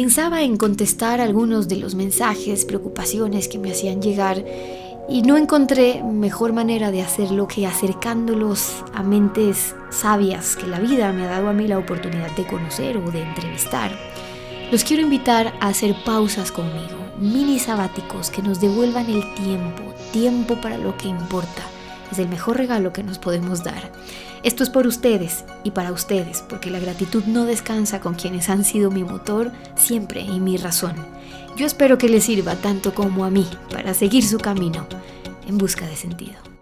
Pensaba en contestar algunos de los mensajes, preocupaciones que me hacían llegar y no encontré mejor manera de hacerlo que acercándolos a mentes sabias que la vida me ha dado a mí la oportunidad de conocer o de entrevistar. Los quiero invitar a hacer pausas conmigo, mini sabáticos que nos devuelvan el tiempo, tiempo para lo que importa. Es el mejor regalo que nos podemos dar. Esto es por ustedes y para ustedes, porque la gratitud no descansa con quienes han sido mi motor siempre y mi razón. Yo espero que les sirva tanto como a mí para seguir su camino en busca de sentido.